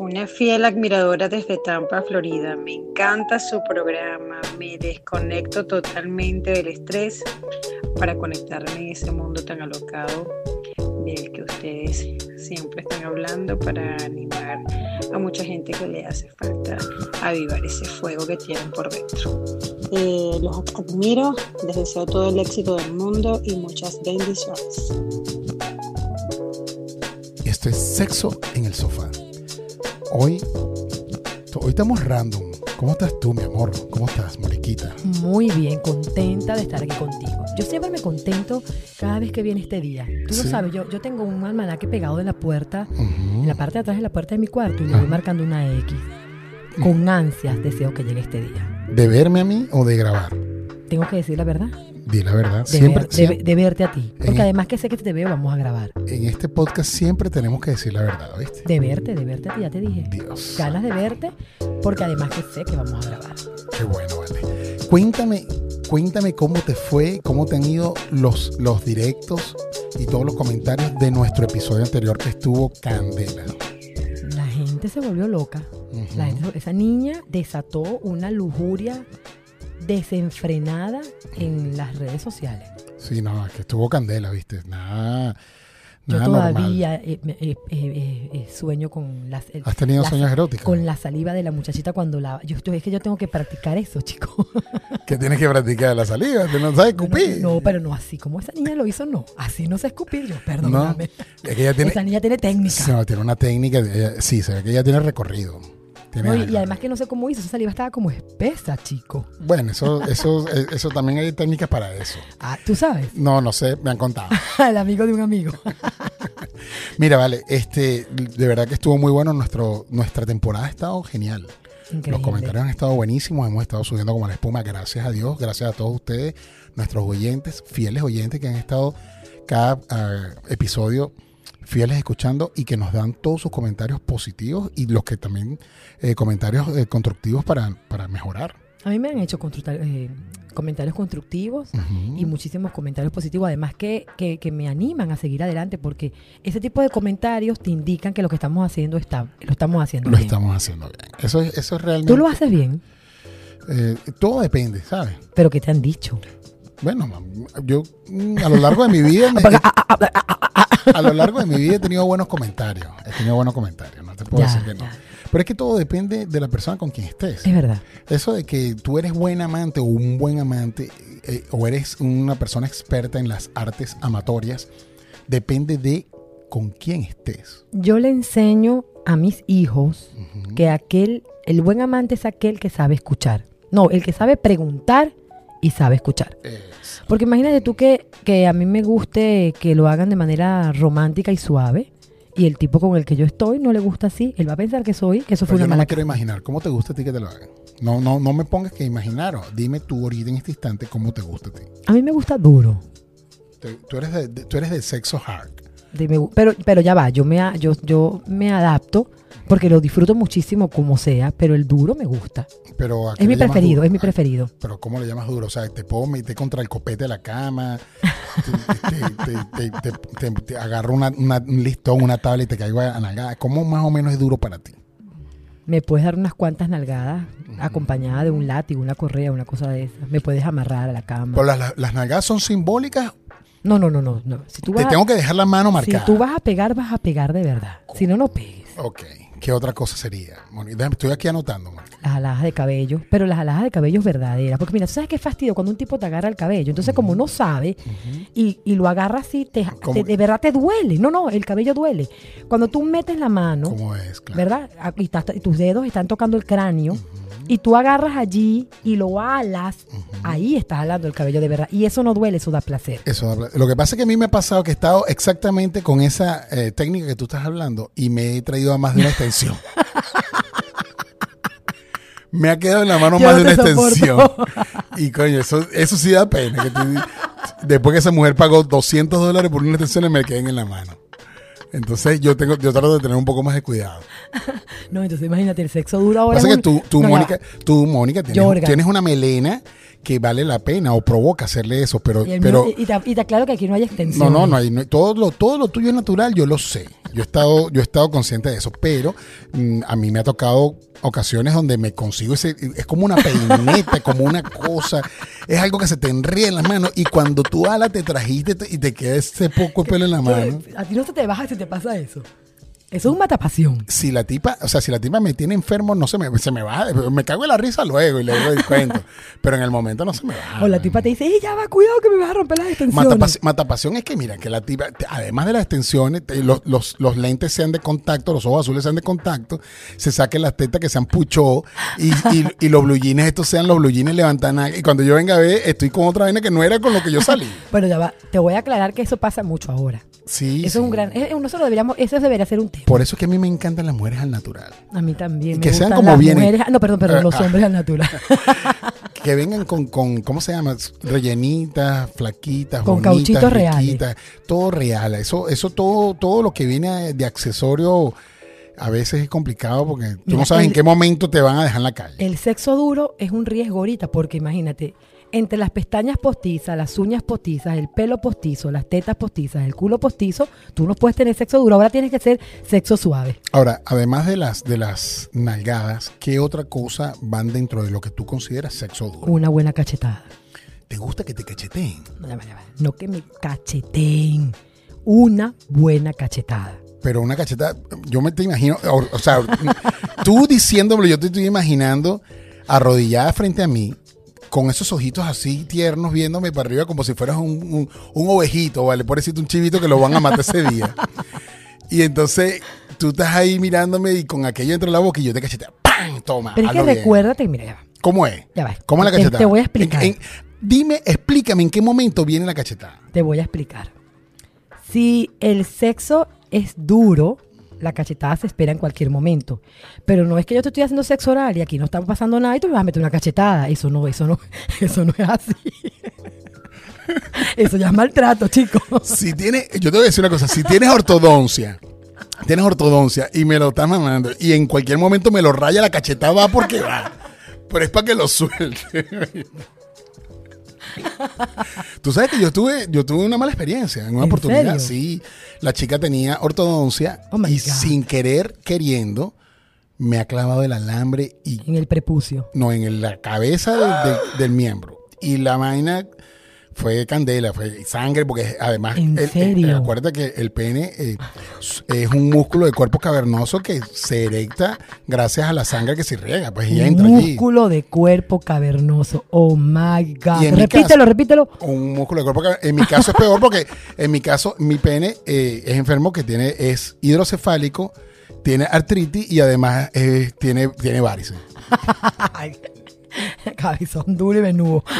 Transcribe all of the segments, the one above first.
Una fiel admiradora desde Tampa, Florida. Me encanta su programa. Me desconecto totalmente del estrés para conectarme en ese mundo tan alocado del que ustedes siempre están hablando para animar a mucha gente que le hace falta avivar ese fuego que tienen por dentro. Eh, los admiro, les deseo todo el éxito del mundo y muchas bendiciones. Esto es Sexo en el Sofá. Hoy, hoy estamos random. ¿Cómo estás tú, mi amor? ¿Cómo estás, Moriquita? Muy bien, contenta de estar aquí contigo. Yo siempre me contento cada vez que viene este día. Tú lo sabes, yo, yo tengo un almanaque pegado en la puerta, en la parte de atrás de la puerta de mi cuarto, y le voy marcando una X. Con ansias deseo que llegue este día. ¿De verme a mí o de grabar? Tengo que decir la verdad. Di la verdad. De, Siempre, ver- de- siempre- de verte a ti. Porque En- además que sé que te veo, vamos a grabar. en este podcast siempre tenemos que decir la verdad, ¿viste? De verte, de verte a ti, ya te dije. Dios. Ganas de verte, porque además que sé que vamos a grabar. Qué bueno, vale. Cuéntame, cuéntame cómo te fue, cómo te han ido los, los directos y todos los comentarios de nuestro episodio anterior que estuvo Candela. La gente se volvió loca. Ujú. La gente- esa niña desató una lujuria desenfrenada en las redes sociales. Sí, no, que estuvo Candela, ¿viste? Nada, Yo nada todavía eh, eh, eh, eh, sueño con las, ¿Has tenido sueños eróticos? con la saliva de la muchachita cuando la... Yo, yo- es que yo tengo que practicar eso, chico. Que tienes que practicar la saliva, que no sabes escupir. No, pero no así como esa niña lo hizo, no. Así no sé escupir yo, perdóname. Es que ella tiene, Esa niña tiene técnica. No, tiene una técnica, sí, se ve que ella tiene recorrido. No, y, además que no sé cómo hizo, esa saliva estaba como espesa, chico. Bueno, eso, eso, eh, eso también hay técnicas para eso. Ah, tú sabes, No, no sé, me han contado. el amigo de un amigo. Mira, vale, este, de verdad que estuvo muy bueno. Nuestro, nuestra temporada ha estado genial. Los comentarios han estado buenísimos, hemos estado subiendo como la espuma, gracias a Dios, gracias a todos ustedes, nuestros oyentes, fieles oyentes que han estado cada ah, episodio fieles escuchando y que nos dan todos sus comentarios positivos y los que también eh, comentarios eh, constructivos para, para mejorar. A mí me han hecho eh, comentarios constructivos y muchísimos comentarios positivos, además que, que, que me animan a seguir adelante, porque ese tipo de comentarios te indican que lo que estamos haciendo está, lo estamos haciendo Lo bien. estamos haciendo bien. Eso es, eso es realmente. Tú lo haces bien, eh, todo depende, ¿sabes? pero ¿qué te han dicho? Bueno, yo mm, a lo largo de mi vida me- a lo largo de mi vida he tenido buenos comentarios. He tenido buenos comentarios, no te puedo Ya, decir que no. ya. Pero es que todo depende de la persona con quien estés. Es verdad. Eso de que tú eres buen amante o un buen amante eh, o eres una persona experta en las artes amatorias, depende de con quién estés. Yo le enseño a mis hijos que aquel, el buen amante es aquel que sabe escuchar. No, el que sabe preguntar y sabe escuchar. Es- Porque imagínate tú que, que a mí me guste que lo hagan de manera romántica y suave y el tipo con el que yo estoy no le gusta así. Él va a pensar que soy, que eso fue Pero yo una no mala me quiero imaginar. ¿Cómo te gusta a ti que te lo hagan? No, no, no me pongas que imaginar. Dime tú ahorita en este instante cómo te gusta a ti. A mí me gusta duro. Tú eres de, de- tú eres de sexo hard. De pero, pero ya va, yo me, yo, yo me adapto porque lo disfruto muchísimo como sea, pero el duro me gusta. Pero ¿a qué Es mi preferido, duro? es mi ¿A- preferido. Pero ¿cómo le llamas duro? O sea, te puedo meter contra el copete de la cama, te, te- te- agarro una, una- un listón, una tabla y te caigo a nalgada. ¿Cómo más o menos es duro para ti? Me puedes dar unas cuantas nalgadas acompañada de un látigo, una correa, una cosa de esas. Me puedes amarrar a la cama. Pero las- las nalgadas son simbólicas. No, no, no, no. no. Si tú Te tengo que dejar la mano si marcada. tú vas a pegar, vas a pegar de verdad. Si no, no pegues. Ok. ¿Qué otra cosa sería? Moni? Déjame- estoy aquí anotando. Moni. Las alajas de cabello, pero las alajas de cabello verdaderas. Porque mira, ¿tú sabes qué fastidio cuando un tipo te agarra el cabello? Entonces, como no sabe y, y lo agarra así, te, de verdad te duele. No, no, el cabello duele. Cuando tú metes la mano, ¿Cómo es? Claro. ¿verdad? Ah, Y, estás- y tus dedos están tocando el cráneo y tú agarras allí y lo alas, ahí estás alando el cabello de verdad. Y eso no duele, eso da placer. Eso, da pla- lo que pasa es que a mí me ha pasado que he estado exactamente con esa eh, técnica que tú estás hablando y me he traído a más de una extensión. me ha quedado en la mano Yo más no de una extensión. Y coño, eso, eso sí da pena. que tú- después que esa mujer pagó 200 dólares por una extensión, me queden en la mano. Entonces yo tengo, yo trato de tener un poco más de cuidado. No, entonces imagínate, el sexo duro ahora. Pasa es que tú, tú No, Mónica, tú, Mónica, tienes, una melena que vale la pena o provoca hacerle eso, pero, Y, pero mío- y te, y te aclaro que aquí no hay extensión. no, no, no hay, no todo lo, todo lo tuyo es natural, yo lo sé. Yo he estado, yo he estado consciente de eso, pero mm, a mí me ha tocado ocasiones donde me consigo ese, es como una peineta, como una cosa, es algo que se te enría en las manos y cuando tú ala te trajiste te- y te queda ese poco de pelo en la mano. A ti no se te baja si te pasa eso. Eso es un matapasión. Si la tipa, o sea, si la tipa me tiene enfermo, no se me, se me baja, me cago en la risa luego y le doy el cuento, pero en el momento no se me baja. O la tipa te dice, ¡Ey, ya va, cuidado que me vas a romper las extensiones! Matapasi- Matapasión es que, mira, que la tipa, además de las extensiones, te- los, los- los lentes sean de contacto, los ojos azules sean de contacto, se saquen las tetas que sean puchó y, y, y los blue jeans estos sean los blue jeans levantan Y cuando yo venga a ver, estoy con otra vaina que no era con lo que yo salí. Bueno, ya va. Te voy a aclarar que eso pasa mucho ahora. Sí. Eso sí. es un gran... es- nosotros deberíamos... Eso debería ser un tema. Por eso es que a mí me encantan las mujeres al natural. A mí también. Y me que sean como las vienen. mujeres- No, perdón, perdón, Eh, los ah. hombres al natural. Que vengan con, con ¿cómo se llama? Rellenitas, flaquitas, Con bonitas, cauchitos reales. Todo real. Eso, eso todo, todo lo que viene de accesorio a veces es complicado porque tú Mira, no sabes en qué momento te van a dejar en la calle. El sexo duro es un riesgo ahorita porque imagínate, entre las pestañas postizas, las uñas postizas, el pelo postizo, las tetas postizas, el culo postizo, tú no puedes tener sexo duro, ahora tienes que ser sexo suave. Ahora, además de las, de las nalgadas, ¿qué otra cosa van dentro de lo que tú consideras sexo duro? Una buena cachetada. ¿Te gusta que te cacheteen? No. No que me cacheteen. Una buena cachetada. Pero una cacheta, yo me te imagino, o, o sea, tú diciéndolo, yo te estoy imaginando arrodillada frente a mí, con esos ojitos así tiernos, viéndome para arriba como si fueras un, un- un ovejito, ¿vale? Por decirte un chivito que lo van a matar ese día. Y entonces tú estás ahí mirándome y con aquello dentro de la boca y yo te cachetea. ¡Pam! Toma. Pero es que recuérdate, mira, ya va. ¿Cómo es? Ya va. ¿Cómo es la Te- cachetada? te voy a explicar. En- en- dime, explícame en qué momento viene la cachetada. Te voy a explicar. Si el sexo es duro, la cachetada se espera en cualquier momento. Pero no es que yo te estoy haciendo sexo oral y aquí no está pasando nada y tú me vas a meter una cachetada. Eso no, eso no, eso no es así. Eso ya es maltrato, chicos. Si tienes, yo te voy a decir una cosa, si tienes ortodoncia, tienes ortodoncia y me lo estás mamando y en cualquier momento me lo raya la cachetada, va porque va. Pero es para que lo suelte. Tú sabes que yo tuve, yo tuve una mala experiencia en una ¿En oportunidad. serio? Sí, la chica tenía ortodoncia Oh y God. sin querer, queriendo, me ha clavado el alambre y En el prepucio. no, en la cabeza del, del- del miembro. Y la vaina fue candela, fue sangre, porque además, ¿En el- el- serio? acuérdate que el pene eh, es un músculo de cuerpo cavernoso que se erecta gracias a la sangre que se riega, pues y entra allí. Músculo de cuerpo cavernoso. Oh my God. Repítelo, caso- repítelo. Un músculo de cuerpo cavernoso. En mi caso es peor porque en mi caso mi pene eh, es enfermo que tiene, es hidrocefálico, tiene artritis y además eh, tiene, tiene varices. Cabezón duro y menudo.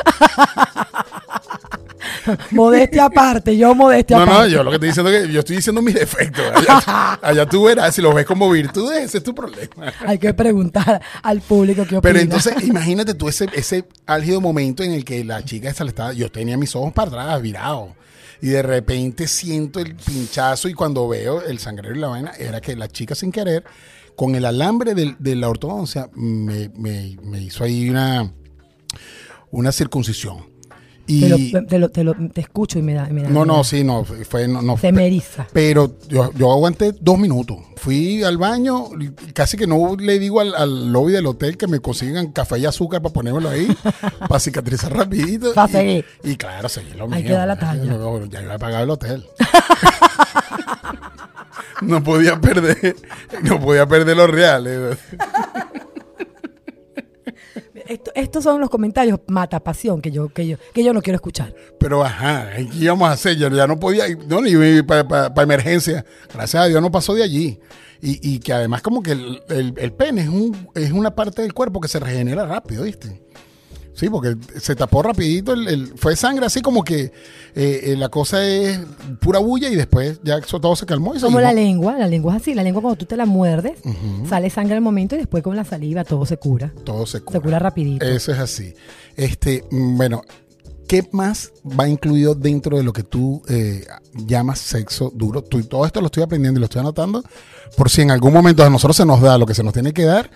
modestia aparte, yo modestia No, no, aparte. yo lo que estoy diciendo es que yo estoy diciendo mis defectos. Allá, allá tú verás, si los ves como virtudes, ese es tu problema. Hay que preguntar al público qué opina. Pero entonces, imagínate tú ese, ese álgido momento en el que la chica esa le estaba, yo tenía mis ojos para atrás, virados. Y de repente siento el pinchazo y cuando veo el sangrero y la vaina, era que la chica sin querer, con el alambre del- de, la ortodoncia, me, me- me hizo ahí una, una circuncisión. Y, te, lo, te, lo- te lo- te escucho y me da. Me da no, me no, sí, no, fue, no, no, Se me eriza. pero yo, yo aguanté dos minutos. Fui al baño, casi que no le digo al, al lobby del hotel que me consigan café y azúcar para ponérmelo ahí, para cicatrizar rapidito. Y, seguir. y claro, seguí lo Hay mío. que dar la talla. Yo- Ya iba a pagar el hotel. no podía perder, no podía perder los reales. Esto- estos son los comentarios mata pasión que yo, que yo, que yo no quiero escuchar. Pero ajá, ¿qué íbamos a hacer? Yo ya no podía, no, ni para emergencia. Gracias a Dios no pasó de allí. Y, y que además como que el, el- el pene es, un, es una parte del cuerpo que se regenera rápido, ¿viste? Sí, porque se tapó rapidito, el, el- fue sangre así como que eh, eh, la cosa es pura bulla y después ya eso todo se calmó. Y Como la lengua, la lengua es así. La lengua cuando tú te la muerdes, sale sangre al momento y después con la saliva todo se cura. Todo se cura. Se cura rapidito. Eso es así. Este, mm, bueno, ¿qué más va incluido dentro de lo que tú eh, llamas sexo duro? Tú- todo esto lo estoy aprendiendo y lo estoy anotando por si en algún momento a nosotros se nos da lo que se nos tiene que dar,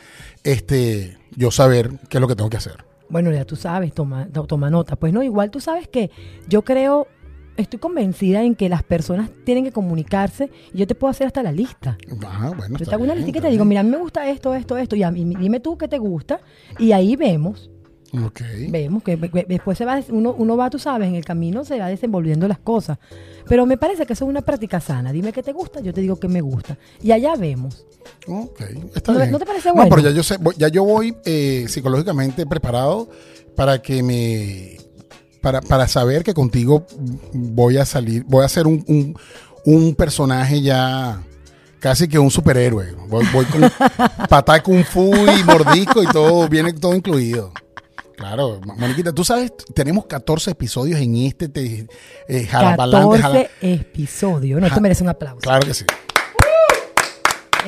este, yo saber qué es lo que tengo que hacer. Bueno, ya tú sabes, toma, to- toma nota. Pues no, igual tú sabes que yo creo estoy convencida en que las personas tienen que comunicarse y yo te puedo hacer hasta la lista. Ah, bueno, Yo te hago una lista que está te digo, mira, a mí me gusta esto, esto, esto, y a mí, dime tú qué te gusta, y ahí vemos, Ok. vemos que después se va, uno, uno va, tú sabes, en el camino se va desenvolviendo las cosas. Pero me parece que eso es una práctica sana. Dime qué te gusta, yo te digo qué me gusta. Y allá vemos. Ok, está ¿No- bien. no te parece No, bueno? pero ya yo sé, voy- ya yo voy eh, psicológicamente preparado para que me para, para saber que contigo voy a salir, voy a ser un, un, un personaje ya casi que un superhéroe. Voy, voy con patá kung fu y mordisco y todo, viene todo incluido. Claro, Moniquita, tú sabes, tenemos 14 episodios en este te, eh, jalapalante, 14 jala- episodios. No, esto merece un aplauso. Claro que sí.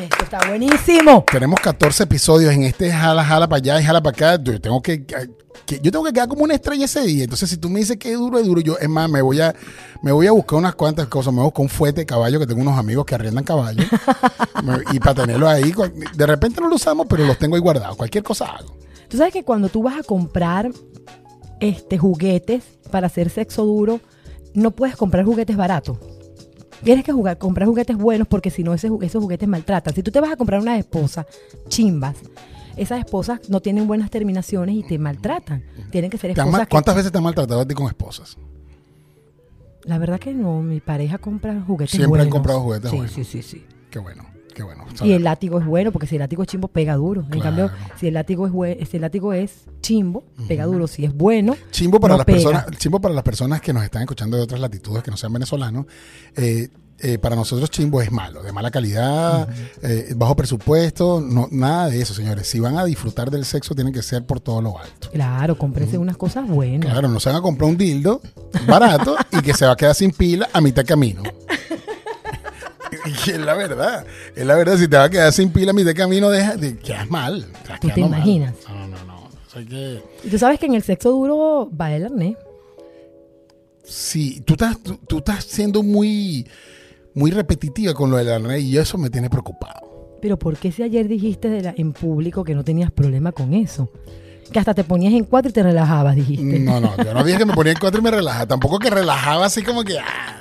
Esto está buenísimo. Tenemos 14 episodios en este jala, jala para allá y jala para acá. Yo tengo que, que- yo tengo que quedar como una estrella ese día. Entonces, si tú me dices que es duro, es duro. Yo, es más, me voy a, me voy a buscar unas cuantas cosas. Me voy a buscar un fuete de caballo que tengo unos amigos que arriendan caballos. Y para tenerlos ahí, de repente no los usamos, pero los tengo ahí guardados. Cualquier cosa hago. Tú sabes que cuando tú vas a comprar este juguetes para hacer sexo duro, no puedes comprar juguetes baratos. Tienes que jugar, comprar juguetes buenos porque si no ese esos juguetes maltratan. Si tú te vas a comprar unas esposas chimbas, esas esposas no tienen buenas terminaciones y te maltratan. Tienen que ser ¿Te han esposas que- ¿Cuántas veces te han maltratado a ti con esposas? La verdad que no, mi pareja compra juguetes Siempre han comprado juguetes sí, buenos. Sí, sí, sí. Qué bueno, qué bueno. Y el látigo es bueno porque si el látigo es chimbo pega duro. En cambio, si el látigo es si el látigo es chimbo, pega duro. Si es bueno, Chimbo para no las pega. personas, chimbo para las personas que nos están escuchando de otras latitudes que no sean venezolanos. eh, eh, para nosotros chimbo es malo, de mala calidad, eh, bajo presupuesto, no, nada de eso, señores. Si van a disfrutar del sexo, tienen que ser por todo lo alto. Claro, cómprense unas cosas buenas. Claro, no se van a comprar un dildo barato y que se va a quedar sin pila a mitad de camino. Y es la verdad, es la verdad, si te va a quedar sin pila a mitad de camino, deja, te quedas mal. ¿Tú te quedando mal. imaginas? No, no, no. Que- Y tú sabes que en el sexo duro va el arnés. Sí, tú estás, tú, tú estás siendo muy, muy repetitiva con lo del arnés y eso me tiene preocupado. Pero ¿por qué si ayer dijiste de la- en público que no tenías problema con eso? Que hasta te ponías en cuatro y te relajabas, dijiste. No, no, yo no dije que me ponía en cuatro y me relajaba, tampoco que relajaba así como que... ah.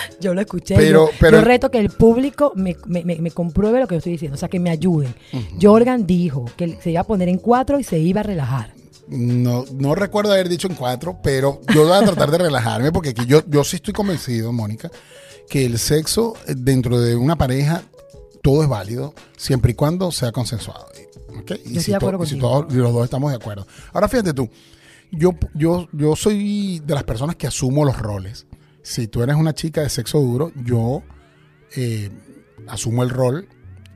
Yo lo escuché. Pero- yo, pero- yo reto que el público me, me- me- me compruebe lo que yo estoy diciendo, o sea, que me ayuden. Jorgan dijo que se iba a poner en cuatro y se iba a relajar. No, no recuerdo haber dicho en cuatro, pero yo voy a tratar de relajarme porque aquí yo, yo sí estoy convencido, Mónica, que el sexo eh, dentro de una pareja todo es válido siempre y cuando sea consensuado. ¿ok? Y si, de acuerdo to- y si todos los dos estamos de acuerdo. Ahora fíjate tú, yo, yo, yo soy de las personas que asumo los roles. Si tú eres una chica de sexo duro, yo eh, asumo el rol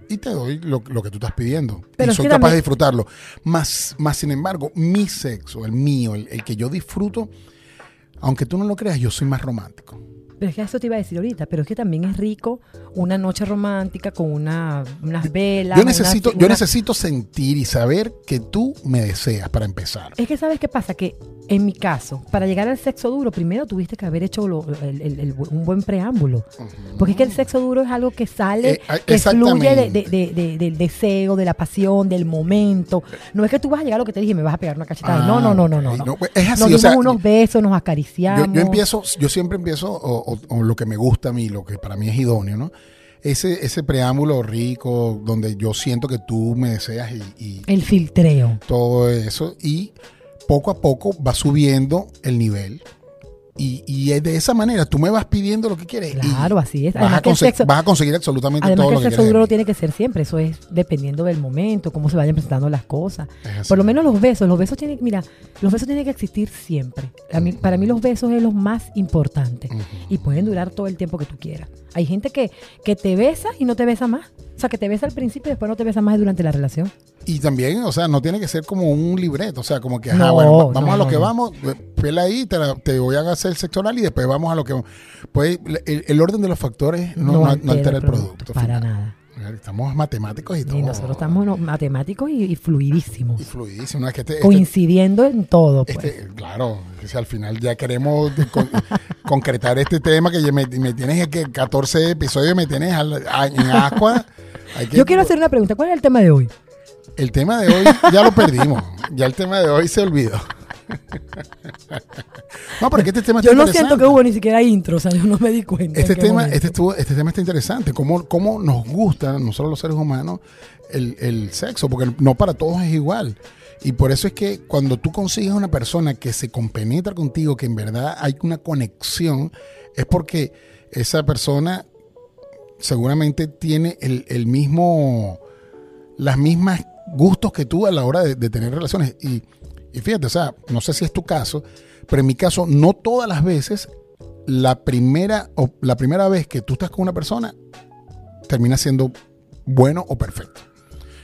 y te doy lo, lo que tú estás pidiendo. Pero y soy capaz de disfrutarlo. Más, más sin embargo, mi sexo, el mío, el, el que yo disfruto, aunque tú no lo creas, yo soy más romántico. Pero es que eso te iba a decir ahorita, pero es que también es rico una noche romántica con una, unas velas. Yo necesito, yo necesito sentir y saber que tú me deseas para empezar. Es que sabes qué pasa, que en mi caso, para llegar al sexo duro, primero tuviste que haber hecho lo- el- el- el- un buen preámbulo. Porque es que el sexo duro es algo que sale, Eh, ah, que fluye de- exactamente. de- de- de- del deseo, de la pasión, del momento. No es que tú vas a llegar a lo que te dije y me vas a pegar una cachetada. Ah, no, no, no, no, no. ok. no. Pues, es así, nos o dimos sea, unos besos, nos Yo, acariciamos. yo empiezo, yo siempre empiezo, o, o- o lo que me gusta a mí, lo que para mí es idóneo, ¿no? Ese, ese preámbulo rico, donde yo siento que tú me deseas y, y El filtreo. todo eso, y poco a poco va subiendo el nivel. Y, y de esa manera, tú me vas pidiendo lo que quieres. Claro, así es. Vas, a el sexo- vas a conseguir absolutamente Además todo que lo el que quieres. duro mí. tiene que ser siempre, eso es dependiendo del momento, cómo se vayan presentando las cosas. Por lo menos los besos, los besos tienen, mira, los besos tienen que existir siempre. Mí- para mí los besos es lo más importante y pueden durar todo el tiempo que tú quieras. Hay gente que, que te besa y no te besa más. O sea, que te besa al principio y después no te besa más durante la relación. Y también, o sea, no tiene que ser como un libreto, o sea, como que, ajá, No, bueno, va- vamos no, a lo no, que vamos, pela ahí, te, la- te voy a hacer el sexo oral y después vamos a lo que... Pues el, el orden de los factores no, altera, el producto. Para final. nada. Estamos matemáticos y todo. Y nosotros estamos matemáticos y, y fluidísimos, Y fluidísimo, ¿no? Es que este- este- coincidiendo en todo. Pues. este- claro, que si al final ya queremos con- concretar este tema que me, me tienes que 14 episodios me tienes al- a- en agua. Hay que- Yo quiero hacer una pregunta. ¿Cuál es el tema de hoy? El tema de hoy ya lo perdimos. Ya el tema de hoy se olvidó. No, pero es que este tema Yo está no siento que hubo ni siquiera intro, o sea, yo no me di cuenta. Este tema, momento. este, estuvo- este tema está interesante. ¿Cómo, cómo nos gusta, nosotros los seres humanos, el, el sexo? Porque no para todos es igual. Y por eso es que cuando tú consigues una persona que se compenetra contigo, que en verdad hay una conexión, es porque esa persona seguramente tiene el, el mismo, las mismas gustos que tú a la hora de, de tener relaciones. Y, y fíjate, o sea, no sé si es tu caso, pero en mi caso, no todas las veces la primera, o la primera vez que tú estás con una persona termina siendo bueno o perfecto.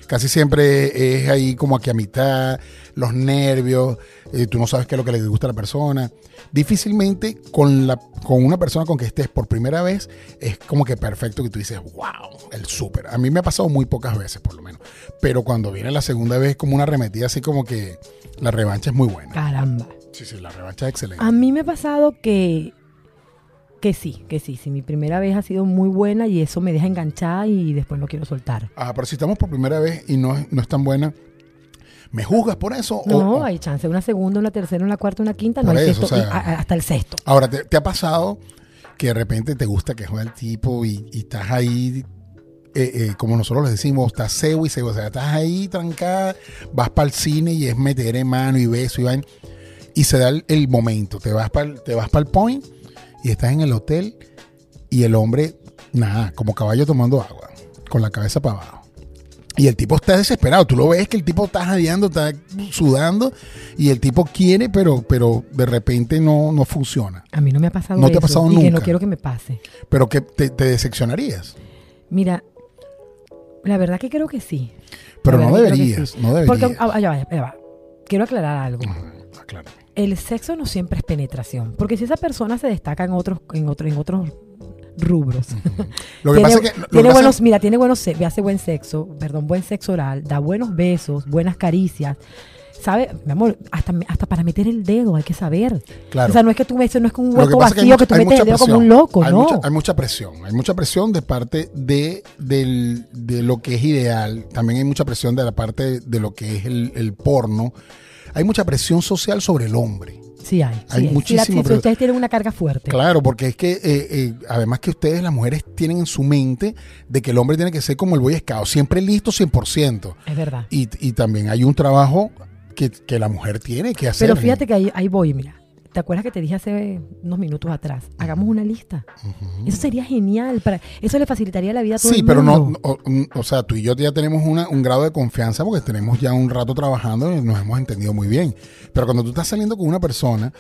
Casi siempre es ahí como aquí a mitad, los nervios, eh, tú no sabes qué es lo que le gusta a la persona. Difícilmente con, la, con una persona con que estés por primera vez es como que perfecto que tú dices, wow, el súper. A mí me ha pasado muy pocas veces por lo menos. Pero cuando viene la segunda vez como una arremetida así como que la revancha es muy buena. Caramba. Sí, sí, la revancha es excelente. A mí me ha pasado que, que sí, que sí, sí. Mi primera vez ha sido muy buena y eso me deja enganchada y después no quiero soltar. Ah, pero si estamos por primera vez y no, es- no es tan buena, ¿me juzgas por eso? No, o- hay chance. Una segunda, una tercera, una cuarta, una quinta, no hay eso, sexto, o sea- a- hasta el sexto. Ahora, ¿te, te ha pasado que de repente te gusta que juegue el tipo y, y estás ahí, eh, eh, como nosotros les decimos, estás cebo y cebo, o sea, estás ahí trancada, vas para el cine y es meter en mano y beso y vaina, y se da el, el momento, te vas para te vas para el point y estás en el hotel y el hombre, nada, como caballo tomando agua, con la cabeza para abajo. Y el tipo está desesperado. Tú lo ves que el tipo está jadeando, está sudando. Y el tipo quiere, pero, pero de repente no, no funciona. A mí no me ha pasado No te ha pasado y que no nunca. quiero que me pase. Pero que te, te decepcionarías. Mira, la verdad que creo que sí. Pero no deberías. sí. No Porque, deberías. ah, ya va, ya va. Quiero aclarar algo. Aclárame. El sexo no siempre es penetración, porque si esa persona se destaca en otros, en otros, en otros rubros. Lo que tiene, pasa es que. lo que tiene pasa- buenos, mira, tiene buenos, hace buen sexo, perdón, buen sexo oral, da buenos besos, buenas caricias. ¿Sabe? Mi amor, hasta, hasta para meter el dedo hay que saber. Claro. O sea, no es que tú metes, no es con un que hueco es que vacío mucha- que tú metes el dedo como un loco, hay ¿no? Mucha, hay mucha presión. Hay mucha presión de parte de, del- de lo que es ideal. También hay mucha presión de la parte de lo que es el, el porno. Hay mucha presión social sobre el hombre. Sí hay. Hay Sí, muchísima sí, presión. ustedes tienen una carga fuerte. Claro, porque es que eh, eh, además que ustedes, las mujeres, tienen en su mente de que el hombre tiene que ser como el Boy Scout, siempre listo 100%. Es verdad. Y, y también hay un trabajo que, que la mujer tiene que hacer. Pero fíjate que ahí, ahí voy, mira. ¿Te acuerdas que te dije hace unos minutos atrás? Hagamos una lista. Eso sería genial. Para, eso le facilitaría la vida a todo Sí, el pero no, o sea, tú y yo ya tenemos una- un grado de confianza porque tenemos ya un rato trabajando y nos hemos entendido muy bien. Pero cuando tú estás saliendo con una persona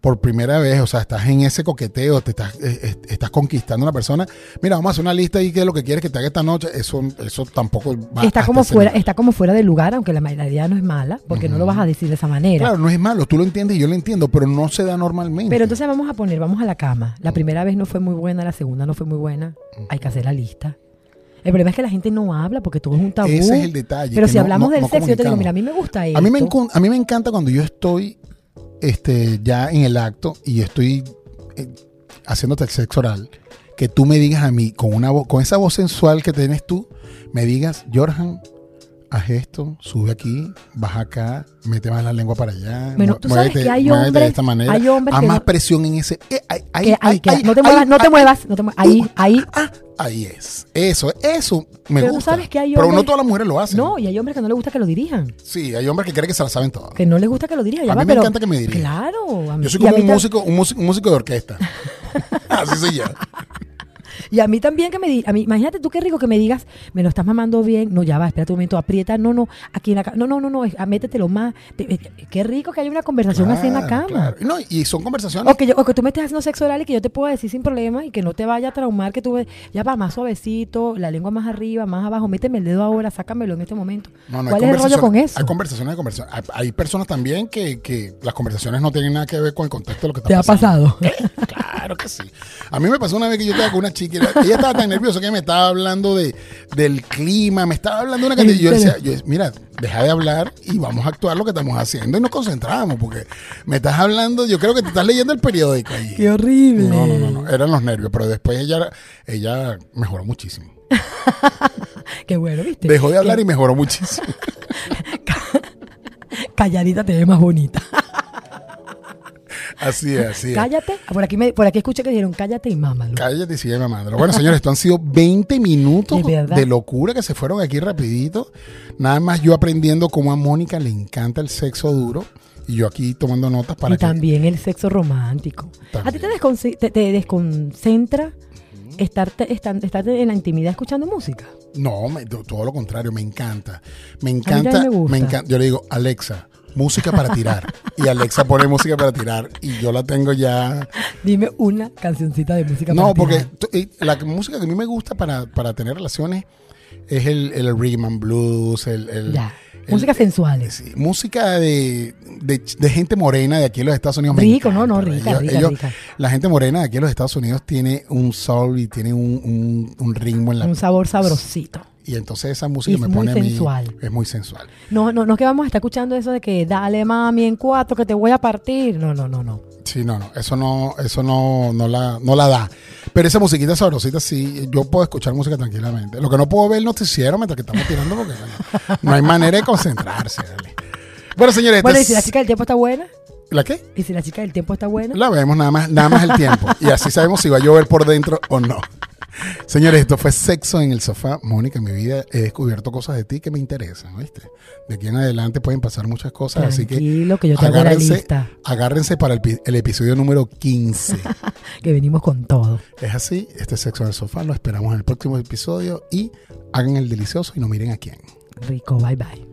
por primera vez, o sea, estás en ese coqueteo, te estás, eh, eh, estás conquistando a una persona, mira, vamos a hacer una lista y qué es lo que quieres que te haga esta noche, eso, eso tampoco va está como fuera, está como fuera de lugar, aunque la idea no es mala, porque no lo vas a decir de esa manera. Claro, no es malo, tú lo entiendes y yo lo entiendo, pero no se da normalmente. Pero entonces vamos a poner, vamos a la cama. La primera vez no fue muy buena, la segunda no fue muy buena. Hay que hacer la lista. El problema es que la gente no habla porque todo es un tabú. Ese es el detalle. Pero si no- hablamos no- del no sexo, yo te digo, mira, a mí me gusta esto. A mí, me a mí me encanta cuando yo estoy este, ya en el acto y estoy eh, haciéndote el sexo oral, que tú me digas a mí, con, una con esa voz sensual que tienes tú, me digas, Jorjan, haz esto, sube aquí, baja acá, mete más la lengua para allá. Bueno, tú sabes muévete- que hay muévete de hombres- esta manera. hay hombres Haz que más no- presión en ese. eh, ay, ay, Que- ay, ay, que ay, no te muevas, no te muevas, no te muevas. Ahí, uh, ahí. ah, ahí es. Eso, eso me Pero tú gusta. sabes que hay Pero no hombres- todas las mujeres lo hacen. No, y hay hombres que no les gusta que lo dirijan. Sí, hay hombres que creen que se la saben todas. Que no les gusta que lo dirijan. A mí me pero- encanta que me dirijan. Claro. a mí- Yo soy como un músico, un músico, un músico de orquesta. Así soy yo. Y a mí también que me digas, imagínate tú qué rico que me digas, me lo estás mamando bien, no, ya va, espérate un momento, aprieta, no, no, aquí en la cama, no, no, no, no, ah, métetelo más. Te- eh, Qué rico que haya una conversación así en la cama. claro. No, y son conversaciones. O que, yo- o que tú me estés haciendo sexo oral y que yo te pueda decir sin problema y que no te vaya a traumar, que tú ve- ya va más suavecito, la lengua más arriba, más abajo, méteme el dedo ahora, sácamelo en este momento. No, no, ¿Cuál es el rollo con eso? Hay conversaciones, hay conversaciones. Hay, hay personas también que, que las conversaciones no tienen nada que ver con el contexto de lo que está ¿Te ha pasado? Claro que sí. A mí me pasó una vez que yo estaba con una chica, ella estaba tan nerviosa que me estaba hablando de, del clima, me estaba hablando de una cantidad. y Yo ¿En decía, yo, mira, deja de hablar y vamos a actuar lo que estamos haciendo y nos concentramos, porque me estás hablando, yo creo que te estás leyendo el periódico allí. Qué horrible. No, no, no, no, eran los nervios, pero después ella, ella mejoró muchísimo. Qué bueno, ¿viste? Dejó de hablar y mejoró muchísimo. Calladita te ve más bonita. Así es, así es. Cállate. Por aquí, me, por aquí escuché que dijeron cállate y mámalo. Cállate y sigue mamándolo. Bueno, señores, esto han sido 20 minutos De locura que se fueron aquí rapidito. Nada más yo aprendiendo cómo a Mónica le encanta el sexo duro y yo aquí tomando notas para y que... también el sexo romántico. ¿A ti te, desconcentra estarte, estar, en la intimidad escuchando música? No, me- to- todo lo contrario, me encanta. Me encanta, me gusta. encanta. Yo le digo, Alexa, música para tirar. y Alexa pone música para tirar y yo la tengo ya... Dime una cancioncita de música No, para porque tirar. eh, la música que a mí me gusta para, para tener relaciones es el, el rhythm and blues, el... el- Ya. el- Músicas sensuales. Sí, música de, de, de gente morena de aquí en los Estados Unidos. Rico, no, no, rica, rica, rica. La gente morena de aquí en los Estados Unidos tiene un soul y tiene un, un, un ritmo en la... Un sabor sabrosito. Y entonces esa música Y me es muy pone a mí... sensual. Es muy sensual. No, no, no que vamos a estar escuchando eso de que dale mami en cuatro que te voy a partir. No, no, no, no. Sí, no, no, eso no, eso no, no la, no la da. Pero esa musiquita sabrosita sí, yo puedo escuchar música tranquilamente. Lo que no puedo ver el noticiero mientras que estamos tirando porque bueno, no hay manera de concentrarse. Bueno, señores, Bueno, y si la es- chica del tiempo está buena, ¿la qué? y si la chica del tiempo está buena, La vemos nada más, nada más el tiempo. Y así sabemos si va a llover por dentro o no. Señores, esto fue Sexo en el Sofá. Mónica, en mi vida he descubierto cosas de ti que me interesan, ¿viste? De aquí en adelante pueden pasar muchas cosas, así que que yo te agárrense, lista, agárrense para el, pi- el episodio número 15. que venimos con todo. Es así, este es Sexo en el Sofá. Lo esperamos en el próximo episodio y hagan el delicioso y no miren a quién. Rico, bye bye.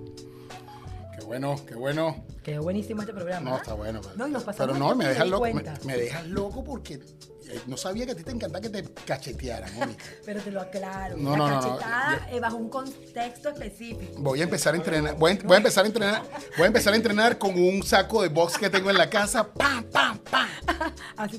Bueno, qué bueno. Quedó buenísimo este programa. No, ¿ah? está bueno. pero- No, y nos pasamos pero no, me dejas loco. Me, dejas loco porque eh, no sabía que a ti te encantaba que te cachetearan, Mónica. Pero te lo aclaro. No, la no, no, no, cachetada eh, bajo un contexto específico. Voy a empezar a entrenar. Voy a, voy a empezar a entrenar. Voy a empezar a entrenar con un saco de box que tengo en la casa. ¡Pam, pam, pam! Así